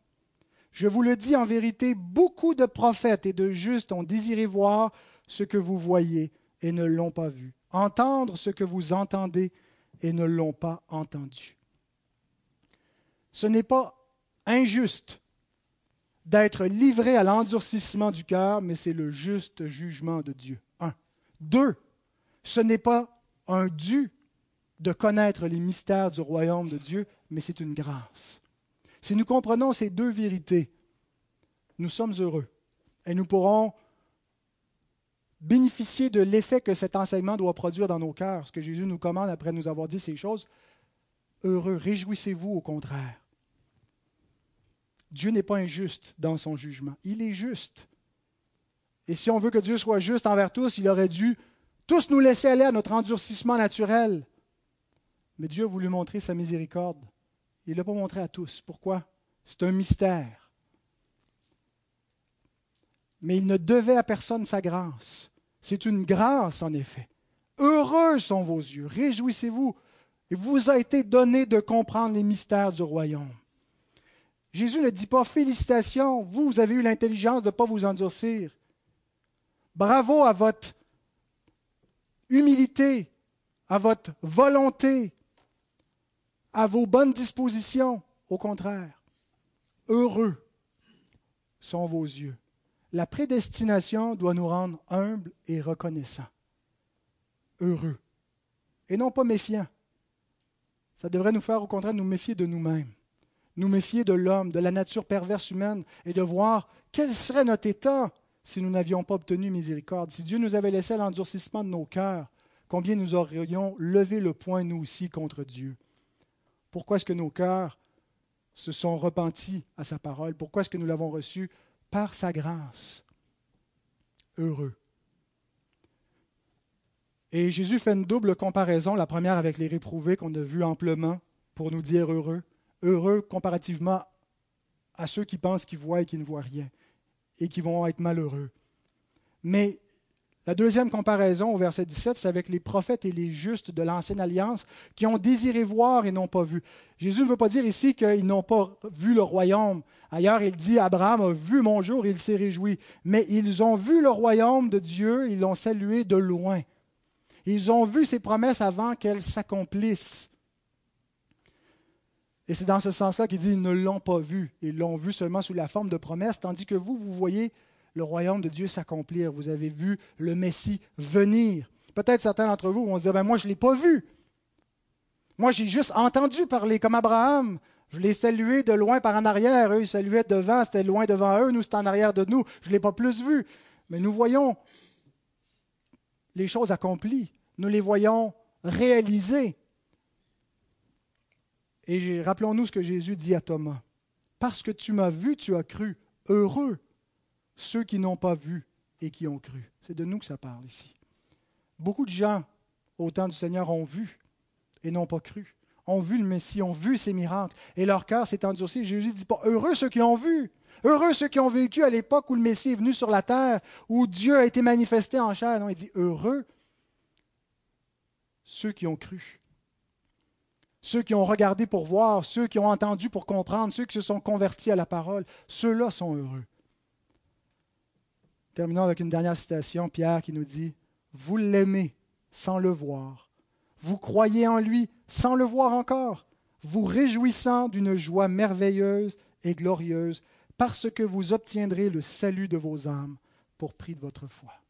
Je vous le dis en vérité, beaucoup de prophètes et de justes ont désiré voir ce que vous voyez et ne l'ont pas vu, entendre ce que vous entendez et ne l'ont pas entendu. Ce n'est pas injuste d'être livré à l'endurcissement du cœur, mais c'est le juste jugement de Dieu. Un. Deux, ce n'est pas un dû de connaître les mystères du royaume de Dieu, mais c'est une grâce. Si nous comprenons ces deux vérités, nous sommes heureux et nous pourrons bénéficier de l'effet que cet enseignement doit produire dans nos cœurs, ce que Jésus nous commande après nous avoir dit ces choses. Heureux, réjouissez-vous au contraire. Dieu n'est pas injuste dans son jugement, il est juste. Et si on veut que Dieu soit juste envers tous, il aurait dû tous nous laisser aller à notre endurcissement naturel. Mais Dieu a voulu montrer sa miséricorde. Il ne l'a pas montré à tous. Pourquoi? C'est un mystère. Mais il ne devait à personne sa grâce. C'est une grâce, en effet. Heureux sont vos yeux, réjouissez-vous. Il vous a été donné de comprendre les mystères du royaume. Jésus ne dit pas félicitations, vous, vous avez eu l'intelligence de ne pas vous endurcir. Bravo à votre humilité, à votre volonté, à vos bonnes dispositions. Au contraire, heureux sont vos yeux. la prédestination doit nous rendre humbles et reconnaissants, heureux, et non pas méfiants. Ça devrait nous faire au contraire nous méfier de nous-mêmes, nous méfier de l'homme, de la nature perverse humaine, et de voir quel serait notre état si nous n'avions pas obtenu miséricorde, si Dieu nous avait laissé l'endurcissement de nos cœurs, combien nous aurions levé le poing, nous aussi, contre Dieu. Pourquoi est-ce que nos cœurs se sont repentis à sa parole? Pourquoi est-ce que nous l'avons reçu? Par sa grâce. Heureux. Et Jésus fait une double comparaison, la première avec les réprouvés qu'on a vus amplement pour nous dire heureux. Heureux comparativement à ceux qui pensent qu'ils voient et qui ne voient rien et qui vont être malheureux. Mais la deuxième comparaison au verset 17, c'est avec les prophètes et les justes de l'Ancienne Alliance qui ont désiré voir et n'ont pas vu. Jésus ne veut pas dire ici qu'ils n'ont pas vu le royaume. Ailleurs, il dit, Abraham a vu mon jour, il s'est réjoui. Mais ils ont vu le royaume de Dieu, ils l'ont salué de loin. Ils ont vu ses promesses avant qu'elles s'accomplissent. Et c'est dans ce sens-là qu'il dit, ils ne l'ont pas vu. Ils l'ont vu seulement sous la forme de promesses, tandis que vous, vous voyez le royaume de Dieu s'accomplir. Vous avez vu le Messie venir. Peut-être certains d'entre vous vont se dire, ben moi je ne l'ai pas vu. Moi j'ai juste entendu parler comme Abraham. Je l'ai salué de loin par en arrière. Eux, ils saluaient devant, c'était loin devant eux. Nous, c'était en arrière de nous. Je ne l'ai pas plus vu. Mais nous voyons les choses accomplies. Nous les voyons réalisées. Et rappelons-nous ce que Jésus dit à Thomas. Parce que tu m'as vu, tu as cru. Heureux ceux qui n'ont pas vu et qui ont cru. C'est de nous que ça parle ici. Beaucoup de gens au temps du Seigneur ont vu et n'ont pas cru, ont vu le Messie, ont vu ses miracles, et leur cœur s'est endurci. Jésus dit pas heureux ceux qui ont vu, heureux ceux qui ont vécu à l'époque où le Messie est venu sur la terre, où Dieu a été manifesté en chair. Non, il dit heureux ceux qui ont cru. Ceux qui ont regardé pour voir, ceux qui ont entendu pour comprendre, ceux qui se sont convertis à la parole, ceux-là sont heureux. Terminons avec une dernière citation, Pierre qui nous dit, Vous l'aimez sans le voir, vous croyez en lui sans le voir encore, vous réjouissant d'une joie merveilleuse et glorieuse, parce que vous obtiendrez le salut de vos âmes pour prix de votre foi.